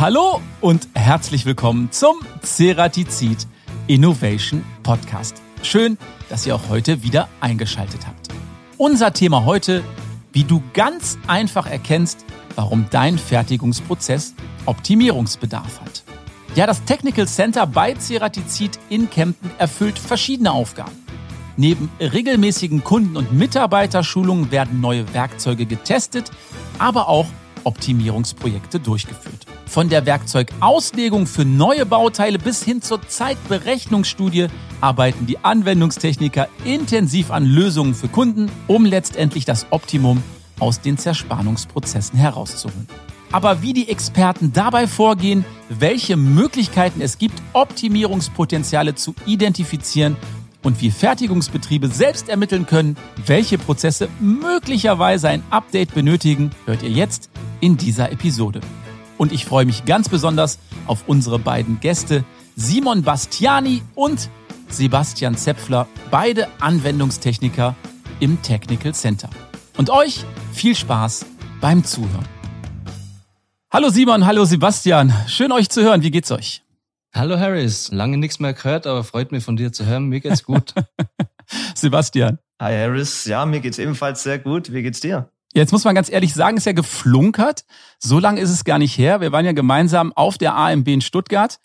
Hallo und herzlich willkommen zum Ceratizid Innovation Podcast. Schön, dass ihr auch heute wieder eingeschaltet habt. Unser Thema heute, wie du ganz einfach erkennst, warum dein Fertigungsprozess Optimierungsbedarf hat. Ja, das Technical Center bei Ceratizid in Kempten erfüllt verschiedene Aufgaben. Neben regelmäßigen Kunden- und Mitarbeiterschulungen werden neue Werkzeuge getestet, aber auch Optimierungsprojekte durchgeführt. Von der Werkzeugauslegung für neue Bauteile bis hin zur Zeitberechnungsstudie arbeiten die Anwendungstechniker intensiv an Lösungen für Kunden, um letztendlich das Optimum aus den Zerspannungsprozessen herauszuholen. Aber wie die Experten dabei vorgehen, welche Möglichkeiten es gibt, Optimierungspotenziale zu identifizieren und wie Fertigungsbetriebe selbst ermitteln können, welche Prozesse möglicherweise ein Update benötigen, hört ihr jetzt in dieser Episode. Und ich freue mich ganz besonders auf unsere beiden Gäste, Simon Bastiani und Sebastian Zepfler, beide Anwendungstechniker im Technical Center. Und euch viel Spaß beim Zuhören. Hallo Simon, hallo Sebastian, schön euch zu hören. Wie geht's euch? Hallo Harris, lange nichts mehr gehört, aber freut mich von dir zu hören. Mir geht's gut. Sebastian. Hi Harris, ja, mir geht's ebenfalls sehr gut. Wie geht's dir? Jetzt muss man ganz ehrlich sagen, ist ja geflunkert. So lange ist es gar nicht her. Wir waren ja gemeinsam auf der AMB in Stuttgart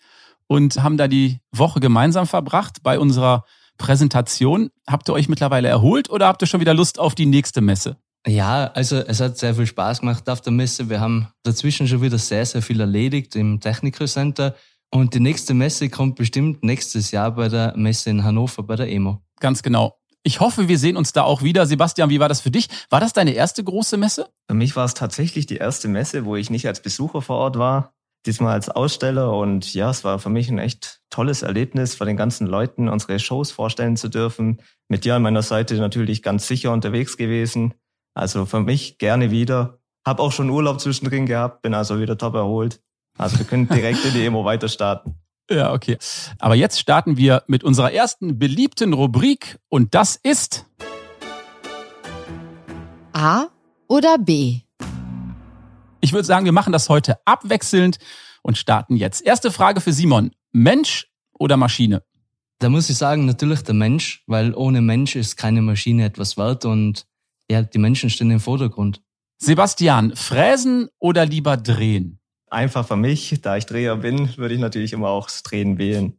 und haben da die Woche gemeinsam verbracht bei unserer Präsentation. Habt ihr euch mittlerweile erholt oder habt ihr schon wieder Lust auf die nächste Messe? Ja, also es hat sehr viel Spaß gemacht auf der Messe. Wir haben dazwischen schon wieder sehr, sehr viel erledigt im Technical Center. Und die nächste Messe kommt bestimmt nächstes Jahr bei der Messe in Hannover, bei der EMO. Ganz genau. Ich hoffe, wir sehen uns da auch wieder. Sebastian, wie war das für dich? War das deine erste große Messe? Für mich war es tatsächlich die erste Messe, wo ich nicht als Besucher vor Ort war, diesmal als Aussteller. Und ja, es war für mich ein echt tolles Erlebnis, vor den ganzen Leuten unsere Shows vorstellen zu dürfen. Mit dir an meiner Seite natürlich ganz sicher unterwegs gewesen. Also für mich gerne wieder. Hab auch schon Urlaub zwischendrin gehabt, bin also wieder top erholt. Also wir können direkt in die Emo weiter starten. Ja, okay. Aber jetzt starten wir mit unserer ersten beliebten Rubrik und das ist A oder B? Ich würde sagen, wir machen das heute abwechselnd und starten jetzt. Erste Frage für Simon. Mensch oder Maschine? Da muss ich sagen, natürlich der Mensch, weil ohne Mensch ist keine Maschine etwas wert und ja, die Menschen stehen im Vordergrund. Sebastian, fräsen oder lieber drehen? Einfach für mich, da ich Dreher bin, würde ich natürlich immer auch das Drehen wählen.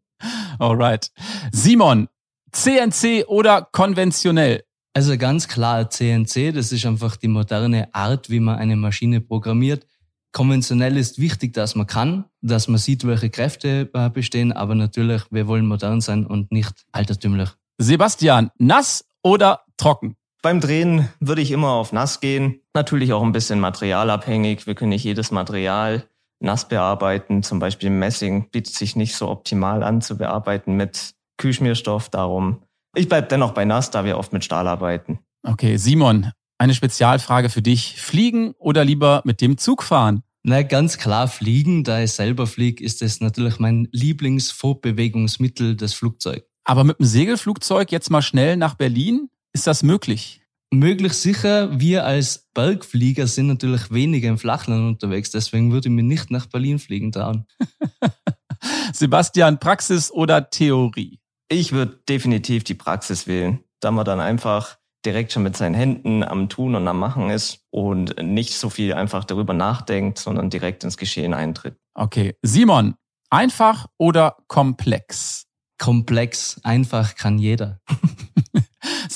Alright. Simon, CNC oder konventionell? Also ganz klar CNC, das ist einfach die moderne Art, wie man eine Maschine programmiert. Konventionell ist wichtig, dass man kann, dass man sieht, welche Kräfte äh, bestehen, aber natürlich, wir wollen modern sein und nicht altertümlich. Sebastian, nass oder trocken? Beim Drehen würde ich immer auf nass gehen. Natürlich auch ein bisschen materialabhängig. Wir können nicht jedes Material nass bearbeiten. Zum Beispiel Messing bietet sich nicht so optimal an zu bearbeiten mit Kühlschmierstoff. Darum, ich bleibe dennoch bei nass, da wir oft mit Stahl arbeiten. Okay, Simon, eine Spezialfrage für dich. Fliegen oder lieber mit dem Zug fahren? Na, ganz klar fliegen. Da ich selber fliege, ist es natürlich mein Lieblingsfortbewegungsmittel, das Flugzeug. Aber mit dem Segelflugzeug jetzt mal schnell nach Berlin? Ist das möglich? Möglich sicher. Wir als Bergflieger sind natürlich weniger im Flachland unterwegs. Deswegen würde ich mir nicht nach Berlin fliegen trauen. Sebastian, Praxis oder Theorie? Ich würde definitiv die Praxis wählen, da man dann einfach direkt schon mit seinen Händen am Tun und am Machen ist und nicht so viel einfach darüber nachdenkt, sondern direkt ins Geschehen eintritt. Okay. Simon, einfach oder komplex? Komplex, einfach kann jeder.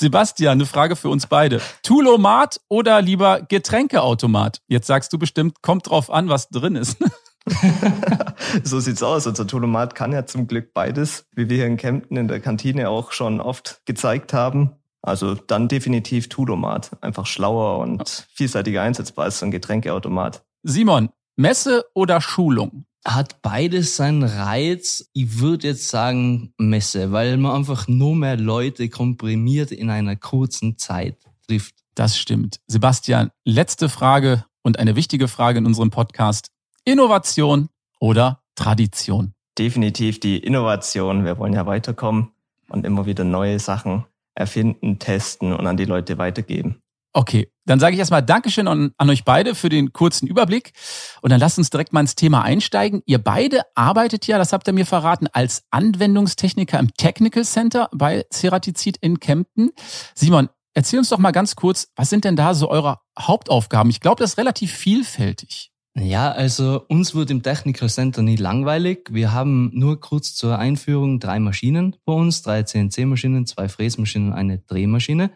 Sebastian, eine Frage für uns beide. Tulomat oder lieber Getränkeautomat? Jetzt sagst du bestimmt, kommt drauf an, was drin ist. so sieht's aus. Unser Tulomat kann ja zum Glück beides, wie wir hier in Kempten in der Kantine auch schon oft gezeigt haben. Also dann definitiv Tulomat. Einfach schlauer und vielseitiger einsetzbar als so ein Getränkeautomat. Simon, Messe oder Schulung? Hat beides seinen Reiz. Ich würde jetzt sagen Messe, weil man einfach nur mehr Leute komprimiert in einer kurzen Zeit trifft. Das stimmt. Sebastian, letzte Frage und eine wichtige Frage in unserem Podcast. Innovation oder Tradition? Definitiv die Innovation. Wir wollen ja weiterkommen. und immer wieder neue Sachen erfinden, testen und an die Leute weitergeben. Okay, dann sage ich erstmal Dankeschön an, an, euch beide für den kurzen Überblick. Und dann lasst uns direkt mal ins Thema einsteigen. Ihr beide arbeitet ja, das habt ihr mir verraten, als Anwendungstechniker im Technical Center bei Ceratizid in Kempten. Simon, erzähl uns doch mal ganz kurz, was sind denn da so eure Hauptaufgaben? Ich glaube, das ist relativ vielfältig. Ja, also uns wird im Technical Center nie langweilig. Wir haben nur kurz zur Einführung drei Maschinen bei uns, drei CNC-Maschinen, zwei Fräsmaschinen und eine Drehmaschine.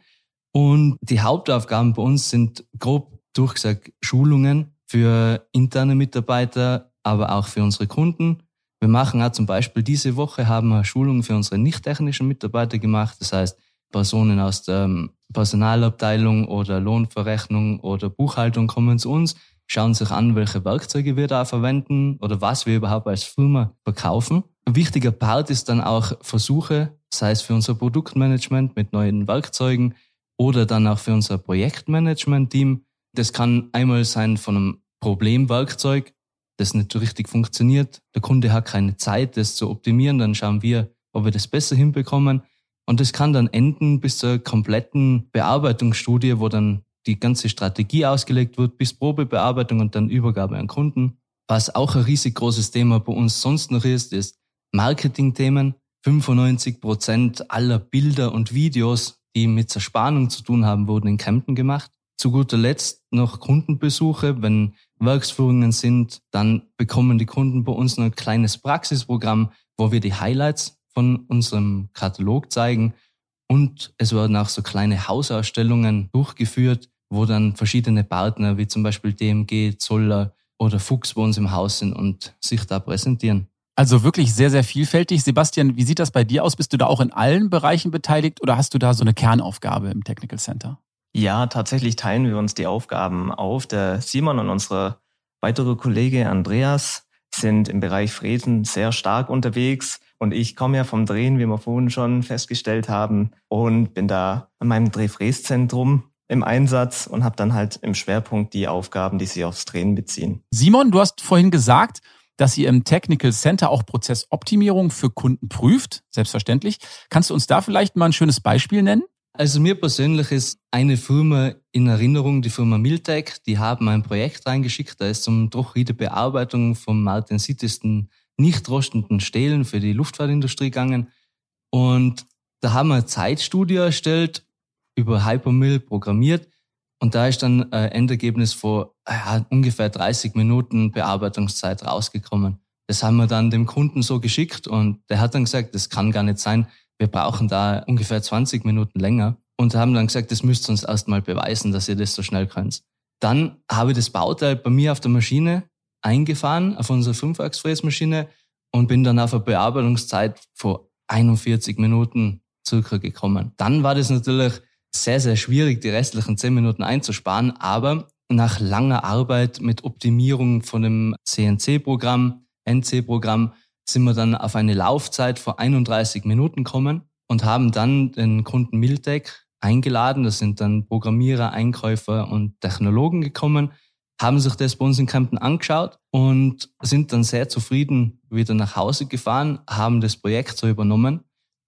Und die Hauptaufgaben bei uns sind grob durchgesagt Schulungen für interne Mitarbeiter, aber auch für unsere Kunden. Wir machen auch zum Beispiel diese Woche haben wir Schulungen für unsere nicht technischen Mitarbeiter gemacht. Das heißt, Personen aus der ähm, Personalabteilung oder Lohnverrechnung oder Buchhaltung kommen zu uns, schauen sich an, welche Werkzeuge wir da verwenden oder was wir überhaupt als Firma verkaufen. Ein wichtiger Part ist dann auch Versuche, sei es für unser Produktmanagement mit neuen Werkzeugen, oder dann auch für unser Projektmanagement-Team. Das kann einmal sein von einem Problemwerkzeug, das nicht so richtig funktioniert. Der Kunde hat keine Zeit, das zu optimieren. Dann schauen wir, ob wir das besser hinbekommen. Und das kann dann enden bis zur kompletten Bearbeitungsstudie, wo dann die ganze Strategie ausgelegt wird, bis Probebearbeitung und dann Übergabe an Kunden. Was auch ein riesig großes Thema bei uns sonst noch ist, ist Marketingthemen. 95 Prozent aller Bilder und Videos die mit Zerspannung zu tun haben, wurden in Kempten gemacht. Zu guter Letzt noch Kundenbesuche. Wenn Werksführungen sind, dann bekommen die Kunden bei uns ein kleines Praxisprogramm, wo wir die Highlights von unserem Katalog zeigen. Und es werden auch so kleine Hausausstellungen durchgeführt, wo dann verschiedene Partner wie zum Beispiel DMG, Zoller oder Fuchs bei uns im Haus sind und sich da präsentieren. Also wirklich sehr, sehr vielfältig. Sebastian, wie sieht das bei dir aus? Bist du da auch in allen Bereichen beteiligt oder hast du da so eine Kernaufgabe im Technical Center? Ja, tatsächlich teilen wir uns die Aufgaben auf. Der Simon und unsere weitere Kollege Andreas sind im Bereich Fräsen sehr stark unterwegs. Und ich komme ja vom Drehen, wie wir vorhin schon festgestellt haben, und bin da an meinem Drehfräszentrum im Einsatz und habe dann halt im Schwerpunkt die Aufgaben, die sich aufs Drehen beziehen. Simon, du hast vorhin gesagt, dass ihr im Technical Center auch Prozessoptimierung für Kunden prüft, selbstverständlich. Kannst du uns da vielleicht mal ein schönes Beispiel nennen? Also mir persönlich ist eine Firma in Erinnerung, die Firma Miltech, die haben ein Projekt reingeschickt, da ist um Bearbeitung vom martensitesten nicht rostenden Stählen für die Luftfahrtindustrie gegangen. Und da haben wir eine Zeitstudie erstellt, über Hypermill programmiert und da ist dann ein Endergebnis von ja, ungefähr 30 Minuten Bearbeitungszeit rausgekommen. Das haben wir dann dem Kunden so geschickt und der hat dann gesagt, das kann gar nicht sein. Wir brauchen da ungefähr 20 Minuten länger und haben dann gesagt, das müsst ihr uns erstmal beweisen, dass ihr das so schnell könnt. Dann habe ich das Bauteil bei mir auf der Maschine eingefahren, auf unsere 5-Achs-Fräsmaschine und bin dann auf eine Bearbeitungszeit von 41 Minuten circa gekommen. Dann war das natürlich sehr, sehr schwierig, die restlichen zehn Minuten einzusparen. Aber nach langer Arbeit mit Optimierung von dem CNC-Programm, NC-Programm, sind wir dann auf eine Laufzeit von 31 Minuten gekommen und haben dann den Kunden Miltech eingeladen. Das sind dann Programmierer, Einkäufer und Technologen gekommen, haben sich das bei uns in Kempten angeschaut und sind dann sehr zufrieden wieder nach Hause gefahren, haben das Projekt so übernommen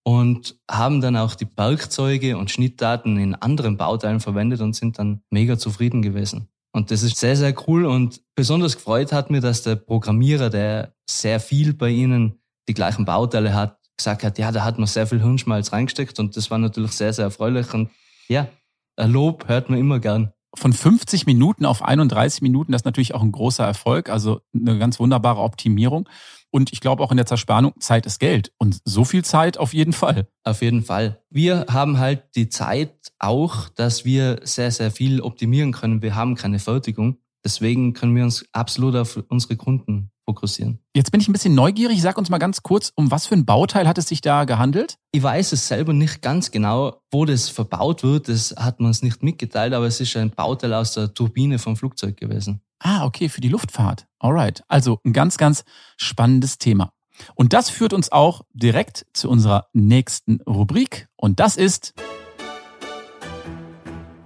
und haben dann auch die Werkzeuge und Schnittdaten in anderen Bauteilen verwendet und sind dann mega zufrieden gewesen. Und das ist sehr, sehr cool und besonders gefreut hat mir, dass der Programmierer, der sehr viel bei Ihnen die gleichen Bauteile hat, gesagt hat, ja, da hat man sehr viel Hirnschmalz reingesteckt und das war natürlich sehr, sehr erfreulich und ja, ein Lob hört man immer gern. Von 50 Minuten auf 31 Minuten, das ist natürlich auch ein großer Erfolg, also eine ganz wunderbare Optimierung. Und ich glaube auch in der Zerspannung, Zeit ist Geld. Und so viel Zeit auf jeden Fall. Auf jeden Fall. Wir haben halt die Zeit auch, dass wir sehr, sehr viel optimieren können. Wir haben keine Fertigung. Deswegen können wir uns absolut auf unsere Kunden fokussieren. Jetzt bin ich ein bisschen neugierig. Sag uns mal ganz kurz, um was für ein Bauteil hat es sich da gehandelt? Ich weiß es selber nicht ganz genau, wo das verbaut wird. Das hat man uns nicht mitgeteilt, aber es ist ein Bauteil aus der Turbine vom Flugzeug gewesen. Ah, okay, für die Luftfahrt. Alright. Also ein ganz, ganz spannendes Thema. Und das führt uns auch direkt zu unserer nächsten Rubrik. Und das ist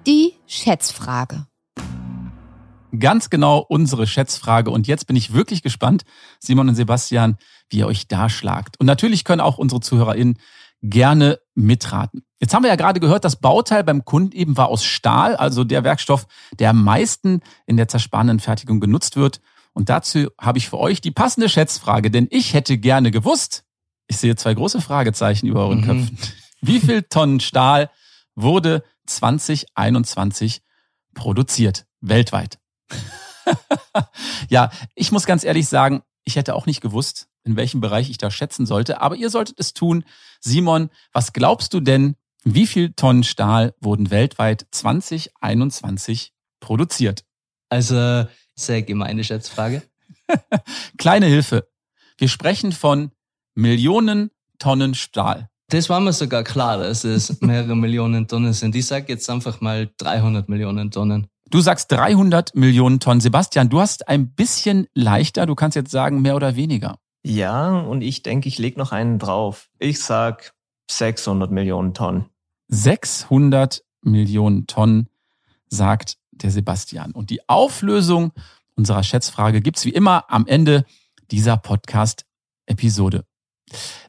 die Schätzfrage. Ganz genau unsere Schätzfrage. Und jetzt bin ich wirklich gespannt, Simon und Sebastian, wie ihr euch da schlagt. Und natürlich können auch unsere ZuhörerInnen gerne mitraten. Jetzt haben wir ja gerade gehört, das Bauteil beim Kunden eben war aus Stahl, also der Werkstoff, der am meisten in der zersparenden Fertigung genutzt wird. Und dazu habe ich für euch die passende Schätzfrage, denn ich hätte gerne gewusst, ich sehe zwei große Fragezeichen über euren mhm. Köpfen. Wie viel Tonnen Stahl wurde 2021 produziert weltweit? ja, ich muss ganz ehrlich sagen, ich hätte auch nicht gewusst, in welchem Bereich ich da schätzen sollte, aber ihr solltet es tun. Simon, was glaubst du denn, wie viel Tonnen Stahl wurden weltweit 2021 produziert? Also, sehr gemeine Schätzfrage. Kleine Hilfe. Wir sprechen von Millionen Tonnen Stahl. Das war mir sogar klar, dass es mehrere Millionen Tonnen sind. Ich sage jetzt einfach mal 300 Millionen Tonnen. Du sagst 300 Millionen Tonnen. Sebastian, du hast ein bisschen leichter. Du kannst jetzt sagen mehr oder weniger. Ja, und ich denke, ich lege noch einen drauf. Ich sag 600 Millionen Tonnen. 600 Millionen Tonnen, sagt der Sebastian. Und die Auflösung unserer Schätzfrage gibt's wie immer am Ende dieser Podcast-Episode.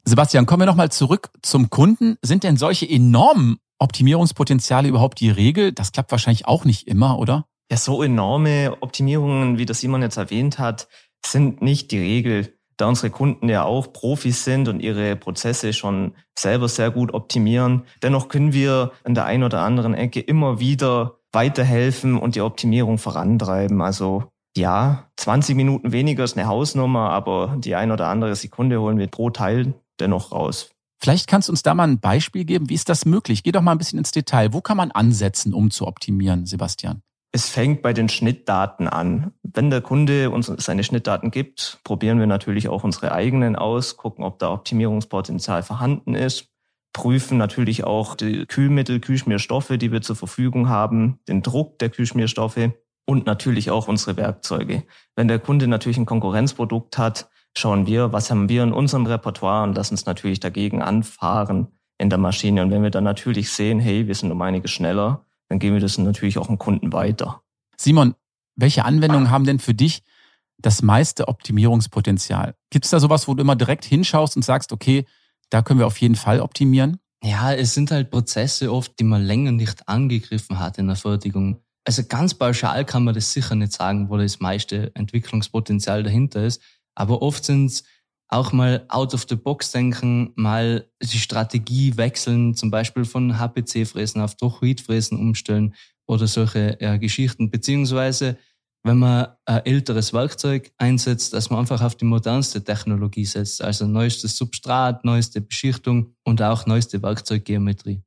Sebastian, kommen wir nochmal zurück zum Kunden. Sind denn solche enormen Optimierungspotenziale überhaupt die Regel? Das klappt wahrscheinlich auch nicht immer, oder? Ja, so enorme Optimierungen, wie das Simon jetzt erwähnt hat, sind nicht die Regel da unsere Kunden ja auch Profis sind und ihre Prozesse schon selber sehr gut optimieren. Dennoch können wir an der einen oder anderen Ecke immer wieder weiterhelfen und die Optimierung vorantreiben. Also ja, 20 Minuten weniger ist eine Hausnummer, aber die ein oder andere Sekunde holen wir pro Teil dennoch raus. Vielleicht kannst du uns da mal ein Beispiel geben. Wie ist das möglich? Geh doch mal ein bisschen ins Detail. Wo kann man ansetzen, um zu optimieren, Sebastian? Es fängt bei den Schnittdaten an. Wenn der Kunde uns seine Schnittdaten gibt, probieren wir natürlich auch unsere eigenen aus, gucken, ob da Optimierungspotenzial vorhanden ist, prüfen natürlich auch die Kühlmittel, Kühlschmierstoffe, die wir zur Verfügung haben, den Druck der Kühlschmierstoffe und natürlich auch unsere Werkzeuge. Wenn der Kunde natürlich ein Konkurrenzprodukt hat, schauen wir, was haben wir in unserem Repertoire und lassen uns natürlich dagegen anfahren in der Maschine. Und wenn wir dann natürlich sehen, hey, wir sind um einiges schneller, dann geben wir das natürlich auch dem Kunden weiter. Simon, welche Anwendungen haben denn für dich das meiste Optimierungspotenzial? Gibt es da sowas, wo du immer direkt hinschaust und sagst, okay, da können wir auf jeden Fall optimieren? Ja, es sind halt Prozesse oft, die man länger nicht angegriffen hat in der Fertigung. Also ganz pauschal kann man das sicher nicht sagen, wo das meiste Entwicklungspotenzial dahinter ist. Aber oft sind es auch mal out of the box denken, mal die Strategie wechseln, zum Beispiel von HPC-Fräsen auf Trochoid-Fräsen umstellen oder solche äh, Geschichten. Beziehungsweise, wenn man ein älteres Werkzeug einsetzt, dass man einfach auf die modernste Technologie setzt, also neuestes Substrat, neueste Beschichtung und auch neueste Werkzeuggeometrie.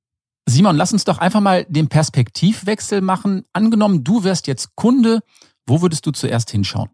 Simon, lass uns doch einfach mal den Perspektivwechsel machen. Angenommen, du wärst jetzt Kunde, wo würdest du zuerst hinschauen?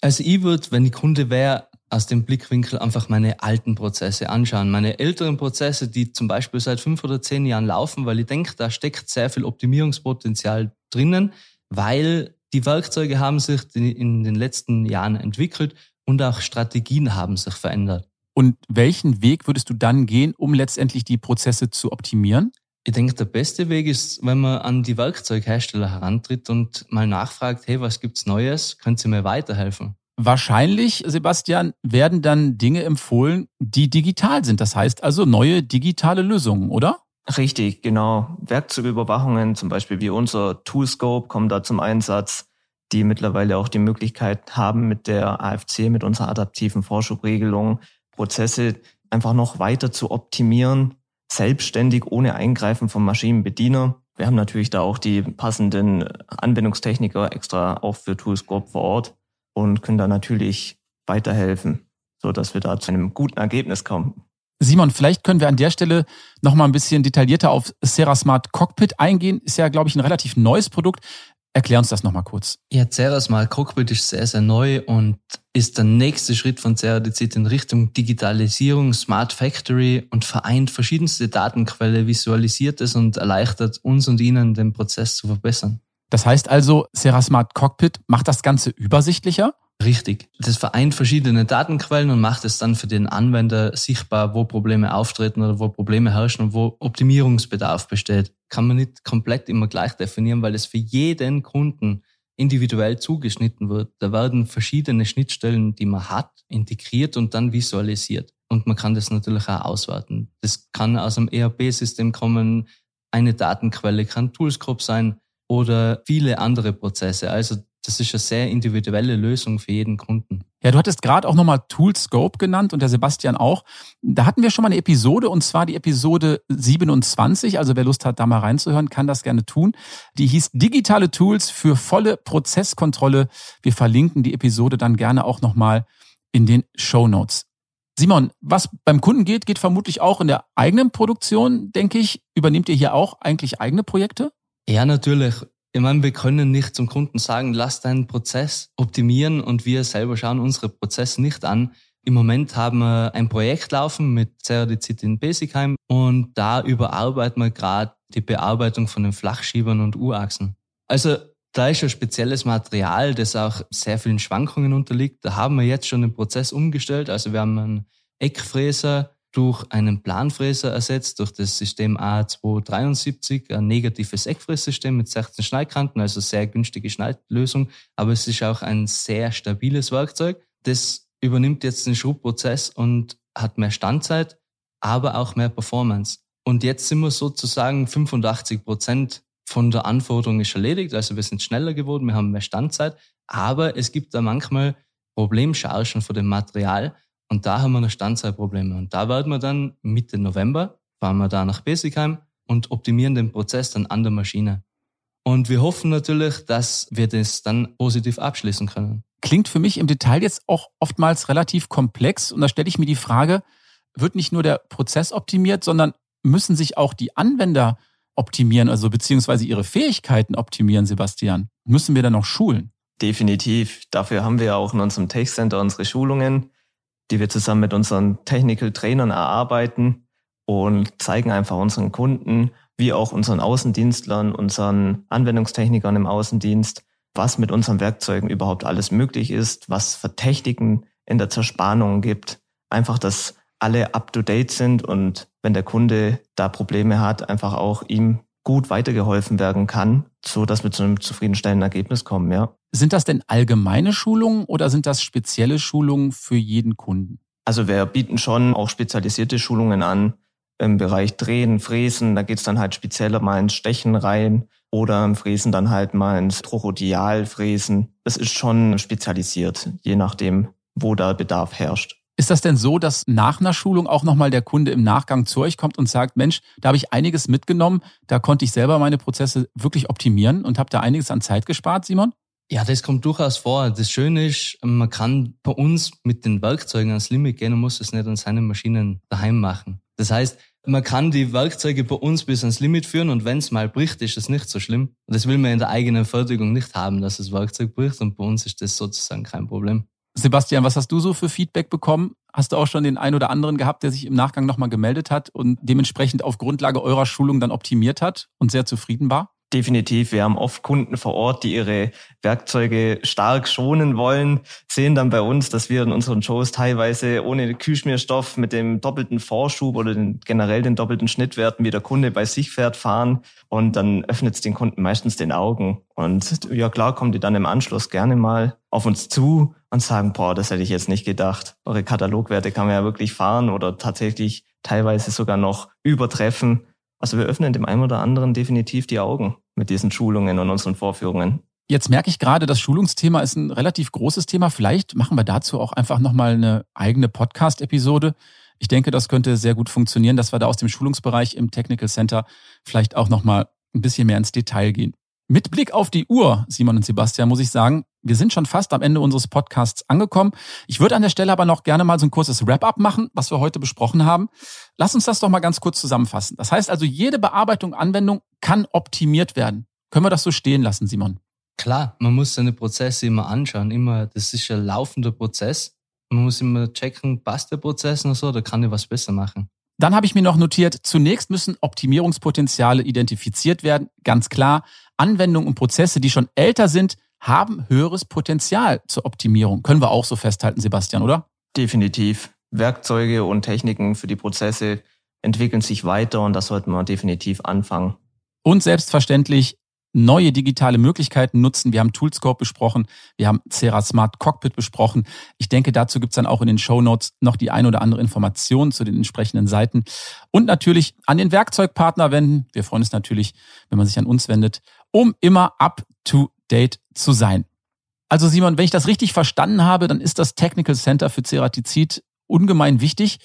Also ich würde, wenn ich Kunde wäre, aus dem Blickwinkel einfach meine alten Prozesse anschauen. Meine älteren Prozesse, die zum Beispiel seit fünf oder zehn Jahren laufen, weil ich denke, da steckt sehr viel Optimierungspotenzial drinnen, weil die Werkzeuge haben sich in den letzten Jahren entwickelt und auch Strategien haben sich verändert. Und welchen Weg würdest du dann gehen, um letztendlich die Prozesse zu optimieren? Ich denke, der beste Weg ist, wenn man an die Werkzeughersteller herantritt und mal nachfragt, hey, was gibt's Neues? Könnt ihr mir weiterhelfen? Wahrscheinlich, Sebastian, werden dann Dinge empfohlen, die digital sind. Das heißt also neue digitale Lösungen, oder? Richtig, genau. Werkzeugüberwachungen, zum Beispiel wie unser Toolscope, kommen da zum Einsatz, die mittlerweile auch die Möglichkeit haben, mit der AFC, mit unserer adaptiven Vorschubregelung, Prozesse einfach noch weiter zu optimieren, selbstständig, ohne Eingreifen vom Maschinenbediener. Wir haben natürlich da auch die passenden Anwendungstechniker extra auch für Toolscope vor Ort und können da natürlich weiterhelfen, so dass wir da zu einem guten Ergebnis kommen. Simon, vielleicht können wir an der Stelle noch mal ein bisschen detaillierter auf Serasmart Cockpit eingehen. Ist ja, glaube ich, ein relativ neues Produkt. Erklär uns das nochmal kurz. Ja, Serasmart Cockpit ist sehr, sehr neu und ist der nächste Schritt von Ceradizid in Richtung Digitalisierung, Smart Factory und vereint verschiedenste Datenquellen, visualisiert es und erleichtert uns und Ihnen den Prozess zu verbessern. Das heißt also, Serasmart Cockpit macht das Ganze übersichtlicher? Richtig. Das vereint verschiedene Datenquellen und macht es dann für den Anwender sichtbar, wo Probleme auftreten oder wo Probleme herrschen und wo Optimierungsbedarf besteht. Kann man nicht komplett immer gleich definieren, weil es für jeden Kunden individuell zugeschnitten wird. Da werden verschiedene Schnittstellen, die man hat, integriert und dann visualisiert. und man kann das natürlich auch auswerten. Das kann aus einem ERP-System kommen, eine Datenquelle kann Toolscope sein oder viele andere Prozesse. Also das ist eine sehr individuelle Lösung für jeden Kunden. Ja, du hattest gerade auch nochmal Toolscope genannt und der Sebastian auch. Da hatten wir schon mal eine Episode und zwar die Episode 27. Also wer Lust hat, da mal reinzuhören, kann das gerne tun. Die hieß Digitale Tools für volle Prozesskontrolle. Wir verlinken die Episode dann gerne auch nochmal in den Show Notes. Simon, was beim Kunden geht, geht vermutlich auch in der eigenen Produktion, denke ich. Übernehmt ihr hier auch eigentlich eigene Projekte? Ja, natürlich. Ich meine, wir können nicht zum Kunden sagen, lass deinen Prozess optimieren und wir selber schauen unsere Prozesse nicht an. Im Moment haben wir ein Projekt laufen mit Ceradizid in Basicheim und da überarbeiten wir gerade die Bearbeitung von den Flachschiebern und U-Achsen. Also da ist ein spezielles Material, das auch sehr vielen Schwankungen unterliegt. Da haben wir jetzt schon den Prozess umgestellt. Also wir haben einen Eckfräser durch einen Planfräser ersetzt, durch das System A273, ein negatives Eckfrässystem mit 16 Schneidkanten, also sehr günstige Schneidlösung. Aber es ist auch ein sehr stabiles Werkzeug. Das übernimmt jetzt den Schubprozess und hat mehr Standzeit, aber auch mehr Performance. Und jetzt sind wir sozusagen 85 Prozent von der Anforderung ist erledigt. Also wir sind schneller geworden, wir haben mehr Standzeit. Aber es gibt da manchmal Problemchargen von dem Material. Und da haben wir noch Standzeitprobleme. Und da werden wir dann Mitte November, fahren wir da nach Besigheim und optimieren den Prozess dann an der Maschine. Und wir hoffen natürlich, dass wir das dann positiv abschließen können. Klingt für mich im Detail jetzt auch oftmals relativ komplex. Und da stelle ich mir die Frage, wird nicht nur der Prozess optimiert, sondern müssen sich auch die Anwender optimieren, also beziehungsweise ihre Fähigkeiten optimieren, Sebastian? Müssen wir dann noch schulen? Definitiv. Dafür haben wir auch in unserem Tech Center unsere Schulungen, die wir zusammen mit unseren Technical Trainern erarbeiten und zeigen einfach unseren Kunden, wie auch unseren Außendienstlern, unseren Anwendungstechnikern im Außendienst, was mit unseren Werkzeugen überhaupt alles möglich ist, was für Techniken in der Zerspannung gibt. Einfach, dass alle up-to-date sind und wenn der Kunde da Probleme hat, einfach auch ihm gut weitergeholfen werden kann, so dass wir zu einem zufriedenstellenden Ergebnis kommen, ja. Sind das denn allgemeine Schulungen oder sind das spezielle Schulungen für jeden Kunden? Also wir bieten schon auch spezialisierte Schulungen an im Bereich Drehen, Fräsen. Da geht's dann halt spezieller mal ins Stechen rein oder im Fräsen dann halt mal ins Trochodialfräsen. Das ist schon spezialisiert, je nachdem, wo da Bedarf herrscht. Ist das denn so, dass nach einer Schulung auch nochmal der Kunde im Nachgang zu euch kommt und sagt, Mensch, da habe ich einiges mitgenommen, da konnte ich selber meine Prozesse wirklich optimieren und habe da einiges an Zeit gespart, Simon? Ja, das kommt durchaus vor. Das Schöne ist, man kann bei uns mit den Werkzeugen ans Limit gehen und muss es nicht an seinen Maschinen daheim machen. Das heißt, man kann die Werkzeuge bei uns bis ans Limit führen und wenn es mal bricht, ist es nicht so schlimm. Und das will man in der eigenen Fertigung nicht haben, dass das Werkzeug bricht und bei uns ist das sozusagen kein Problem. Sebastian, was hast du so für Feedback bekommen? Hast du auch schon den einen oder anderen gehabt, der sich im Nachgang nochmal gemeldet hat und dementsprechend auf Grundlage eurer Schulung dann optimiert hat und sehr zufrieden war? Definitiv. Wir haben oft Kunden vor Ort, die ihre Werkzeuge stark schonen wollen, sehen dann bei uns, dass wir in unseren Shows teilweise ohne Kühlschmierstoff mit dem doppelten Vorschub oder den, generell den doppelten Schnittwerten, wie der Kunde bei sich fährt, fahren. Und dann öffnet es den Kunden meistens den Augen. Und ja klar, kommen die dann im Anschluss gerne mal auf uns zu und sagen, boah, das hätte ich jetzt nicht gedacht. Eure Katalogwerte kann man ja wirklich fahren oder tatsächlich teilweise sogar noch übertreffen. Also wir öffnen dem einen oder anderen definitiv die Augen mit diesen Schulungen und unseren Vorführungen. Jetzt merke ich gerade, das Schulungsthema ist ein relativ großes Thema. Vielleicht machen wir dazu auch einfach nochmal eine eigene Podcast-Episode. Ich denke, das könnte sehr gut funktionieren, dass wir da aus dem Schulungsbereich im Technical Center vielleicht auch nochmal ein bisschen mehr ins Detail gehen. Mit Blick auf die Uhr, Simon und Sebastian, muss ich sagen, wir sind schon fast am Ende unseres Podcasts angekommen. Ich würde an der Stelle aber noch gerne mal so ein kurzes Wrap-up machen, was wir heute besprochen haben. Lass uns das doch mal ganz kurz zusammenfassen. Das heißt also, jede Bearbeitung, Anwendung kann optimiert werden. Können wir das so stehen lassen, Simon? Klar, man muss seine Prozesse immer anschauen. Immer, das ist ein laufender Prozess. Man muss immer checken, passt der Prozess noch so, oder kann ich was besser machen? Dann habe ich mir noch notiert, zunächst müssen Optimierungspotenziale identifiziert werden. Ganz klar, Anwendungen und Prozesse, die schon älter sind, haben höheres Potenzial zur Optimierung. Können wir auch so festhalten, Sebastian, oder? Definitiv. Werkzeuge und Techniken für die Prozesse entwickeln sich weiter und das sollten wir definitiv anfangen. Und selbstverständlich, neue digitale Möglichkeiten nutzen. Wir haben Toolscope besprochen, wir haben Cera Smart Cockpit besprochen. Ich denke, dazu gibt's dann auch in den Show Notes noch die ein oder andere Information zu den entsprechenden Seiten. Und natürlich an den Werkzeugpartner wenden. Wir freuen uns natürlich, wenn man sich an uns wendet, um immer up to date zu sein. Also Simon, wenn ich das richtig verstanden habe, dann ist das Technical Center für Ceratizid ungemein wichtig.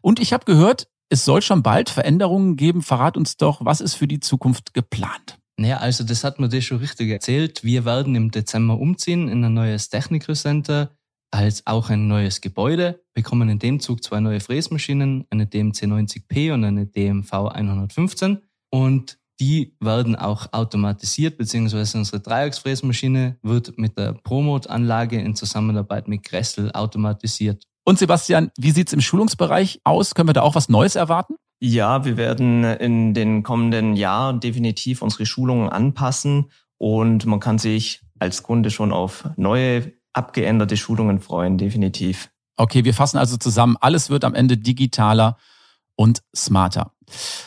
Und ich habe gehört, es soll schon bald Veränderungen geben. Verrat uns doch, was ist für die Zukunft geplant? Naja, also das hat mir das schon richtig erzählt. Wir werden im Dezember umziehen in ein neues Technical Center, als auch ein neues Gebäude, bekommen in dem Zug zwei neue Fräsmaschinen, eine DMC 90P und eine DMV 115. Und die werden auch automatisiert, beziehungsweise unsere Dreiecksfräsmaschine wird mit der Promot-Anlage in Zusammenarbeit mit Gressel automatisiert. Und Sebastian, wie sieht's im Schulungsbereich aus? Können wir da auch was Neues erwarten? Ja, wir werden in den kommenden Jahren definitiv unsere Schulungen anpassen und man kann sich als Kunde schon auf neue, abgeänderte Schulungen freuen, definitiv. Okay, wir fassen also zusammen, alles wird am Ende digitaler und smarter.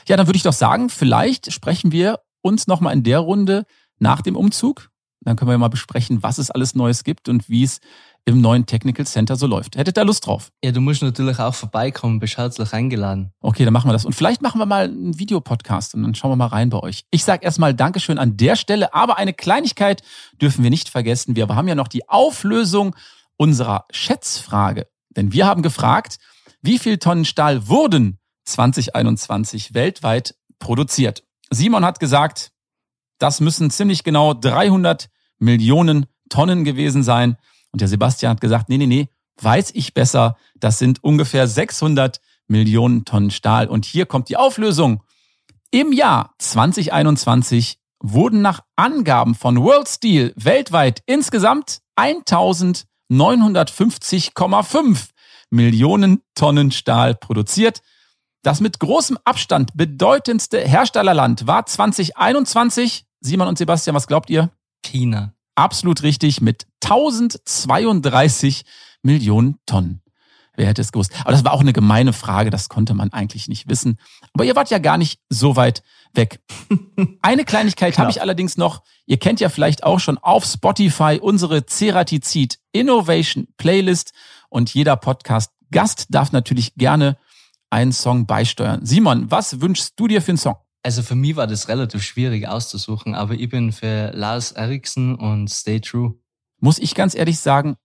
Ja, dann würde ich doch sagen, vielleicht sprechen wir uns nochmal in der Runde nach dem Umzug. Dann können wir mal besprechen, was es alles Neues gibt und wie es im neuen Technical Center so läuft. Hättet ihr Lust drauf? Ja, du musst natürlich auch vorbeikommen, bist herzlich eingeladen. Okay, dann machen wir das. Und vielleicht machen wir mal einen Videopodcast und dann schauen wir mal rein bei euch. Ich sage erstmal Dankeschön an der Stelle, aber eine Kleinigkeit dürfen wir nicht vergessen. Wir haben ja noch die Auflösung unserer Schätzfrage. Denn wir haben gefragt, wie viel Tonnen Stahl wurden 2021 weltweit produziert? Simon hat gesagt, das müssen ziemlich genau 300 Millionen Tonnen gewesen sein. Und der Sebastian hat gesagt, nee, nee, nee, weiß ich besser. Das sind ungefähr 600 Millionen Tonnen Stahl. Und hier kommt die Auflösung. Im Jahr 2021 wurden nach Angaben von World Steel weltweit insgesamt 1950,5 Millionen Tonnen Stahl produziert. Das mit großem Abstand bedeutendste Herstellerland war 2021. Simon und Sebastian, was glaubt ihr? China. Absolut richtig mit 1032 Millionen Tonnen. Wer hätte es gewusst? Aber das war auch eine gemeine Frage, das konnte man eigentlich nicht wissen. Aber ihr wart ja gar nicht so weit weg. Eine Kleinigkeit habe ich allerdings noch. Ihr kennt ja vielleicht auch schon auf Spotify unsere Ceratizid Innovation Playlist und jeder Podcast Gast darf natürlich gerne einen Song beisteuern. Simon, was wünschst du dir für einen Song? Also für mich war das relativ schwierig auszusuchen, aber ich bin für Lars Eriksen und Stay True. Muss ich ganz ehrlich sagen,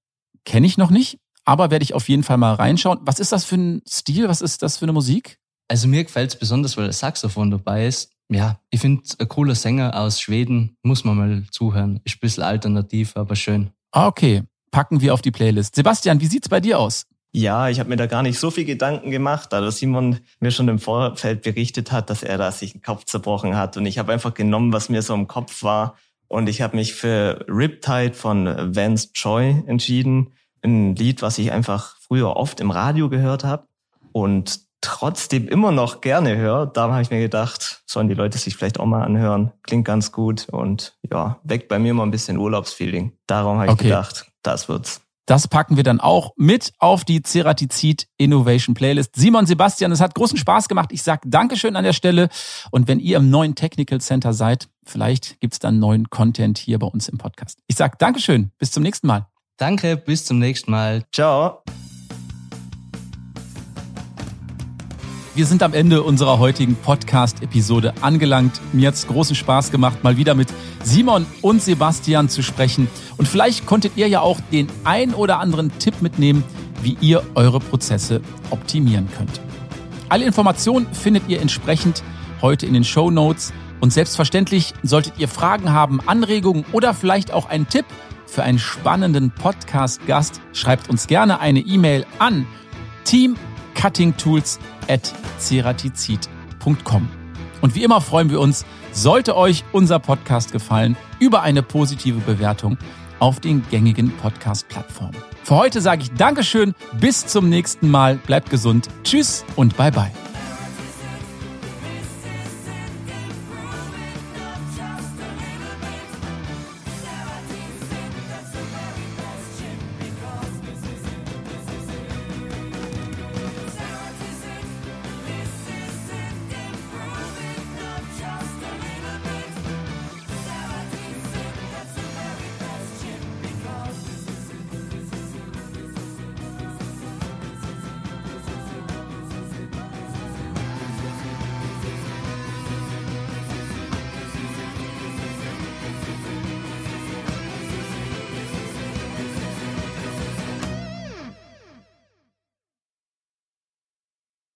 kenne ich noch nicht, aber werde ich auf jeden Fall mal reinschauen. Was ist das für ein Stil? Was ist das für eine Musik? Also mir gefällt es besonders, weil das Saxophon dabei ist. Ja, ich finde, ein cooler Sänger aus Schweden, muss man mal zuhören. Ist ein bisschen alternativ, aber schön. Ah, okay. Packen wir auf die Playlist. Sebastian, wie sieht's bei dir aus? Ja, ich habe mir da gar nicht so viel Gedanken gemacht, da Simon mir schon im Vorfeld berichtet hat, dass er da sich den Kopf zerbrochen hat. Und ich habe einfach genommen, was mir so im Kopf war. Und ich habe mich für Riptide von Vance Choi entschieden. Ein Lied, was ich einfach früher oft im Radio gehört habe und trotzdem immer noch gerne höre. Da habe ich mir gedacht, sollen die Leute sich vielleicht auch mal anhören. Klingt ganz gut und ja, weckt bei mir mal ein bisschen Urlaubsfeeling. Darum habe ich gedacht, das wird's. Das packen wir dann auch mit auf die Ceratizid Innovation Playlist. Simon, Sebastian, es hat großen Spaß gemacht. Ich sage Dankeschön an der Stelle. Und wenn ihr im neuen Technical Center seid, vielleicht gibt's dann neuen Content hier bei uns im Podcast. Ich sage Dankeschön. Bis zum nächsten Mal. Danke, bis zum nächsten Mal. Ciao. Wir sind am Ende unserer heutigen Podcast-Episode angelangt. Mir hat's großen Spaß gemacht, mal wieder mit Simon und Sebastian zu sprechen. Und vielleicht konntet ihr ja auch den ein oder anderen Tipp mitnehmen, wie ihr eure Prozesse optimieren könnt. Alle Informationen findet ihr entsprechend heute in den Show Notes. Und selbstverständlich solltet ihr Fragen haben, Anregungen oder vielleicht auch einen Tipp für einen spannenden Podcast-Gast, schreibt uns gerne eine E-Mail an teamcuttingtools at ceratizid.com. Und wie immer freuen wir uns, sollte euch unser Podcast gefallen, über eine positive Bewertung auf den gängigen Podcast-Plattformen. Für heute sage ich Dankeschön, bis zum nächsten Mal, bleibt gesund, tschüss und bye bye.